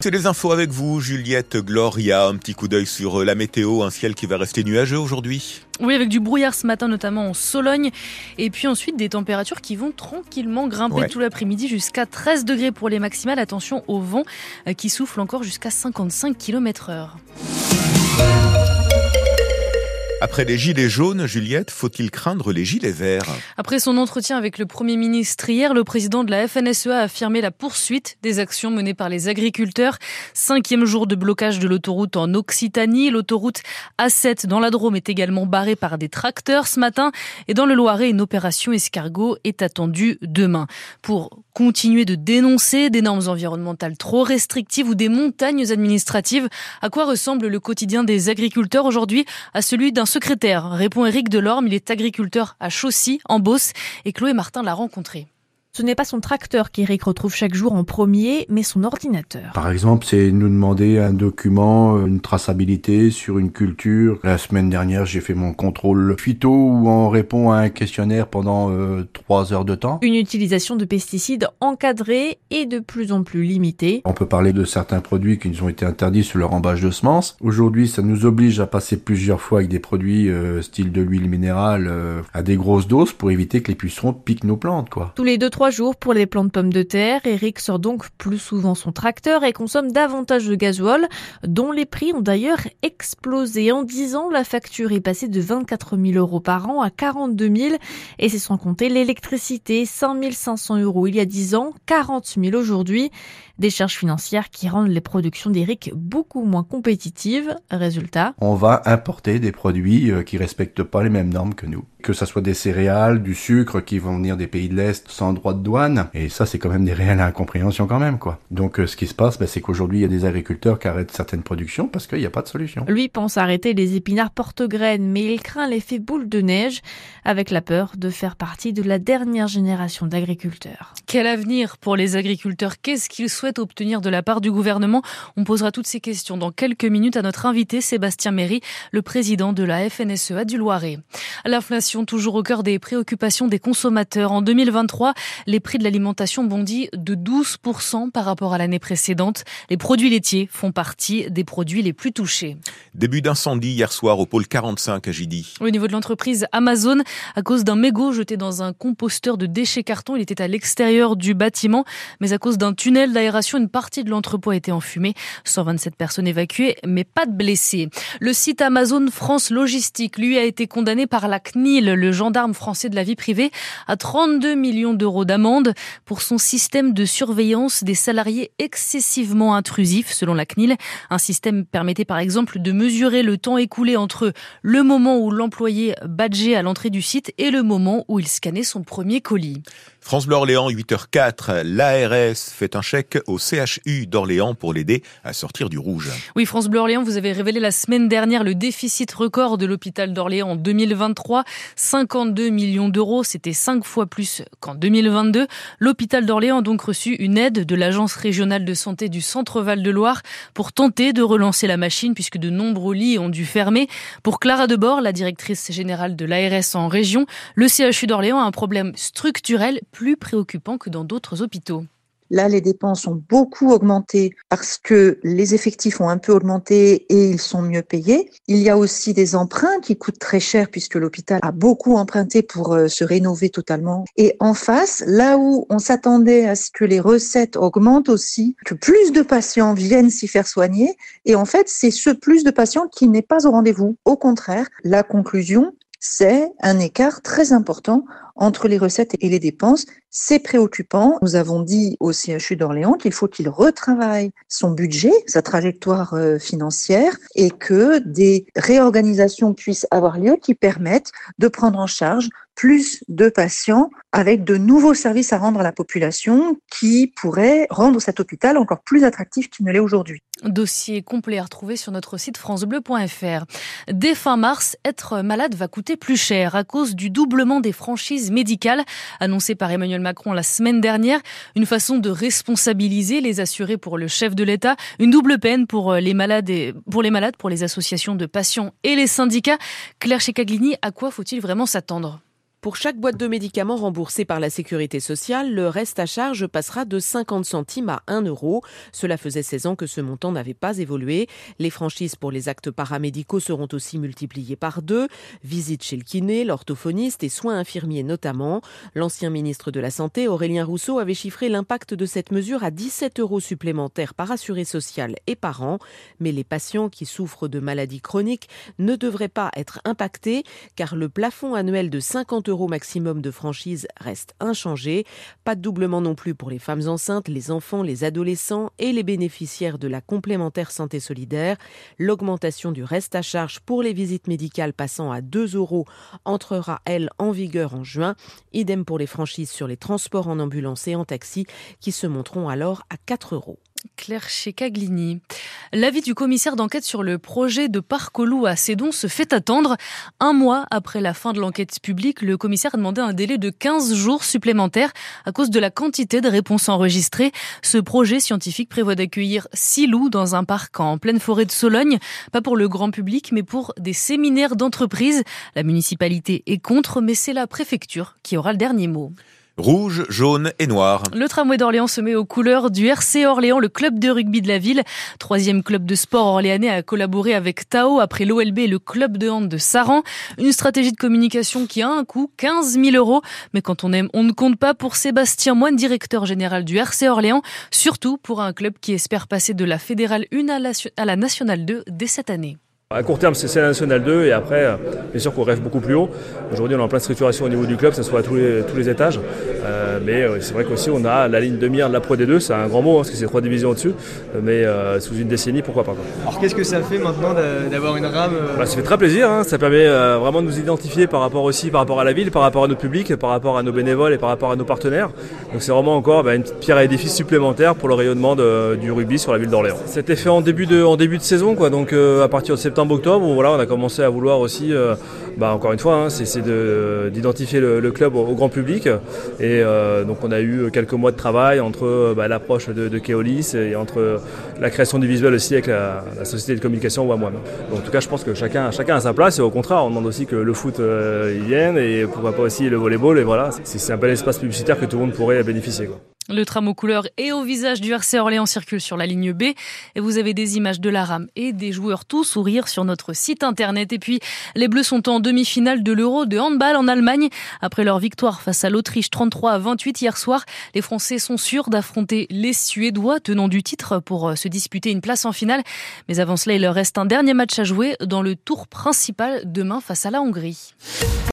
C'est les infos avec vous, Juliette Gloria. Un petit coup d'œil sur la météo, un ciel qui va rester nuageux aujourd'hui. Oui, avec du brouillard ce matin, notamment en Sologne. Et puis ensuite, des températures qui vont tranquillement grimper tout l'après-midi jusqu'à 13 degrés pour les maximales. Attention au vent euh, qui souffle encore jusqu'à 55 km heure. Après les gilets jaunes, Juliette, faut-il craindre les gilets verts? Après son entretien avec le Premier ministre hier, le président de la FNSEA a affirmé la poursuite des actions menées par les agriculteurs. Cinquième jour de blocage de l'autoroute en Occitanie. L'autoroute A7 dans la Drôme est également barrée par des tracteurs ce matin. Et dans le Loiret, une opération escargot est attendue demain. Pour continuer de dénoncer des normes environnementales trop restrictives ou des montagnes administratives, à quoi ressemble le quotidien des agriculteurs aujourd'hui À celui d'un secrétaire, répond Éric Delorme. Il est agriculteur à Chaussy, en Beauce, et Chloé Martin l'a rencontré. Ce n'est pas son tracteur qu'Eric retrouve chaque jour en premier, mais son ordinateur. Par exemple, c'est nous demander un document, une traçabilité sur une culture. La semaine dernière, j'ai fait mon contrôle phyto où on répond à un questionnaire pendant euh, trois heures de temps. Une utilisation de pesticides encadrée et de plus en plus limitée. On peut parler de certains produits qui nous ont été interdits sur leur embâche de semences. Aujourd'hui, ça nous oblige à passer plusieurs fois avec des produits euh, style de l'huile minérale euh, à des grosses doses pour éviter que les pucerons piquent nos plantes, quoi. Tous les deux, trois jours pour les plants de pommes de terre. Eric sort donc plus souvent son tracteur et consomme davantage de gasoil, dont les prix ont d'ailleurs explosé. En 10 ans, la facture est passée de 24 000 euros par an à 42 000 et c'est sans compter l'électricité, 5 500 euros il y a 10 ans, 40 000 aujourd'hui. Des charges financières qui rendent les productions d'Eric beaucoup moins compétitives. Résultat On va importer des produits euh, qui respectent pas les mêmes normes que nous. Que ça soit des céréales, du sucre qui vont venir des pays de l'Est sans droit de douane. Et ça, c'est quand même des réelles incompréhensions quand même, quoi. Donc, euh, ce qui se passe, bah, c'est qu'aujourd'hui, il y a des agriculteurs qui arrêtent certaines productions parce qu'il n'y a pas de solution. Lui pense arrêter les épinards porte-graines, mais il craint l'effet boule de neige avec la peur de faire partie de la dernière génération d'agriculteurs. Quel avenir pour les agriculteurs? Qu'est-ce qu'ils souhaitent obtenir de la part du gouvernement? On posera toutes ces questions dans quelques minutes à notre invité Sébastien Méry, le président de la FNSEA du Loiret. L'inflation toujours au cœur des préoccupations des consommateurs. En 2023, les prix de l'alimentation bondit de 12% par rapport à l'année précédente. Les produits laitiers font partie des produits les plus touchés. Début d'incendie hier soir au pôle 45 à Gidy. Au niveau de l'entreprise Amazon, à cause d'un mégot jeté dans un composteur de déchets carton, il était à l'extérieur du bâtiment, mais à cause d'un tunnel d'aération une partie de l'entrepôt a été enfumée. 127 personnes évacuées, mais pas de blessés. Le site Amazon France Logistique, lui, a été condamné par la CNIL, le gendarme français de la vie privée, à 32 millions d'euros d'amende pour son système de surveillance des salariés excessivement intrusif, selon la CNIL. Un système permettait par exemple de mesurer le temps écoulé entre le moment où l'employé badgeait à l'entrée du site et le moment où il scannait son premier colis. France Bleu Orléans, 8h04. L'ARS fait un chèque au CHU d'Orléans pour l'aider à sortir du rouge. Oui, France Bleu Orléans, vous avez révélé la semaine dernière le déficit record de l'hôpital d'Orléans en 2023. 52 millions d'euros, c'était 5 fois plus qu'en 2022. L'hôpital d'Orléans a donc reçu une aide de l'Agence régionale de santé du Centre-Val de Loire pour tenter de relancer la machine puisque de nombreux lits ont dû fermer. Pour Clara Debord, la directrice générale de l'ARS en région, le CHU d'Orléans a un problème structurel plus préoccupant que dans d'autres hôpitaux. Là, les dépenses ont beaucoup augmenté parce que les effectifs ont un peu augmenté et ils sont mieux payés. Il y a aussi des emprunts qui coûtent très cher puisque l'hôpital a beaucoup emprunté pour euh, se rénover totalement. Et en face, là où on s'attendait à ce que les recettes augmentent aussi, que plus de patients viennent s'y faire soigner, et en fait, c'est ce plus de patients qui n'est pas au rendez-vous. Au contraire, la conclusion, c'est un écart très important entre les recettes et les dépenses. C'est préoccupant. Nous avons dit au CHU d'Orléans qu'il faut qu'il retravaille son budget, sa trajectoire euh, financière et que des réorganisations puissent avoir lieu qui permettent de prendre en charge plus de patients avec de nouveaux services à rendre à la population qui pourraient rendre cet hôpital encore plus attractif qu'il ne l'est aujourd'hui. Dossier complet à retrouver sur notre site francebleu.fr. Dès fin mars, être malade va coûter plus cher à cause du doublement des franchises médicales annoncé par Emmanuel Macron la semaine dernière. Une façon de responsabiliser les assurés pour le chef de l'État. Une double peine pour les malades et pour les malades, pour les associations de patients et les syndicats. Claire Checaglini, à quoi faut-il vraiment s'attendre? Pour chaque boîte de médicaments remboursée par la sécurité sociale, le reste à charge passera de 50 centimes à 1 euro. Cela faisait 16 ans que ce montant n'avait pas évolué. Les franchises pour les actes paramédicaux seront aussi multipliées par deux. Visite chez le kiné, l'orthophoniste et soins infirmiers notamment. L'ancien ministre de la Santé, Aurélien Rousseau, avait chiffré l'impact de cette mesure à 17 euros supplémentaires par assuré social et par an. Mais les patients qui souffrent de maladies chroniques ne devraient pas être impactés car le plafond annuel de 50 euros maximum de franchise reste inchangé. Pas de doublement non plus pour les femmes enceintes, les enfants, les adolescents et les bénéficiaires de la complémentaire santé solidaire. L'augmentation du reste à charge pour les visites médicales passant à 2 euros entrera, elle, en vigueur en juin. Idem pour les franchises sur les transports en ambulance et en taxi qui se monteront alors à 4 euros. Claire Caglini. L'avis du commissaire d'enquête sur le projet de parc loup à Cédon se fait attendre. Un mois après la fin de l'enquête publique, le commissaire a demandé un délai de 15 jours supplémentaires à cause de la quantité de réponses enregistrées. Ce projet scientifique prévoit d'accueillir six loups dans un parc en pleine forêt de Sologne, pas pour le grand public, mais pour des séminaires d'entreprise. La municipalité est contre, mais c'est la préfecture qui aura le dernier mot. Rouge, jaune et noir. Le tramway d'Orléans se met aux couleurs du RC Orléans, le club de rugby de la ville. Troisième club de sport orléanais a collaboré avec Tao après l'OLB et le club de hand de Saran. Une stratégie de communication qui a un coût, 15 000 euros. Mais quand on aime, on ne compte pas pour Sébastien Moine, directeur général du RC Orléans. Surtout pour un club qui espère passer de la fédérale 1 à la nationale 2 dès cette année. À court terme, c'est la Nationale 2 et après, euh, bien sûr qu'on rêve beaucoup plus haut. Aujourd'hui, on est en pleine structuration au niveau du club, ça soit à tous les, tous les étages. Euh, mais euh, c'est vrai qu'aussi, on a la ligne demi-heure de la Pro D2, c'est un grand mot hein, parce que c'est trois divisions au-dessus. Mais sous une décennie, pourquoi pas. Alors qu'est-ce que ça fait maintenant d'avoir une rame bah, Ça fait très plaisir, hein. ça permet vraiment de nous identifier par rapport aussi par rapport à la ville, par rapport à notre public, par rapport à nos bénévoles et par rapport à nos partenaires. Donc c'est vraiment encore bah, une pierre à édifice supplémentaire pour le rayonnement du rugby sur la ville d'Orléans. C'était fait en début de, en début de saison, quoi, donc à partir de septembre-octobre, voilà, on a commencé à vouloir aussi, euh, bah, encore une fois, hein, c'est d'identifier le, club au, grand public. Et euh, donc on a eu quelques mois de travail entre bah, l'approche de, Keolis et entre la création du visuel aussi avec la, société de communication Wamwam. En tout cas, je pense que chacun, chacun a sa place et au contraire, on demande aussi que le foot euh, y vienne et pourquoi pas aussi le volleyball. Et voilà, c'est un bel espace publicitaire que tout le monde pourrait bénéficier. Le tram aux couleurs et au visage du RC Orléans circule sur la ligne B et vous avez des images de la rame et des joueurs tout sourire sur notre site internet. Et puis, les Bleus sont en demi-finale de l'Euro de handball en Allemagne. Après leur victoire face à l'Autriche 33 à 28 hier soir, les Français sont sûrs d'affronter les Suédois tenant du titre pour euh, se disputer une place en finale. Mais avant cela, il leur reste un dernier match à jouer dans le tour principal demain face à la Hongrie.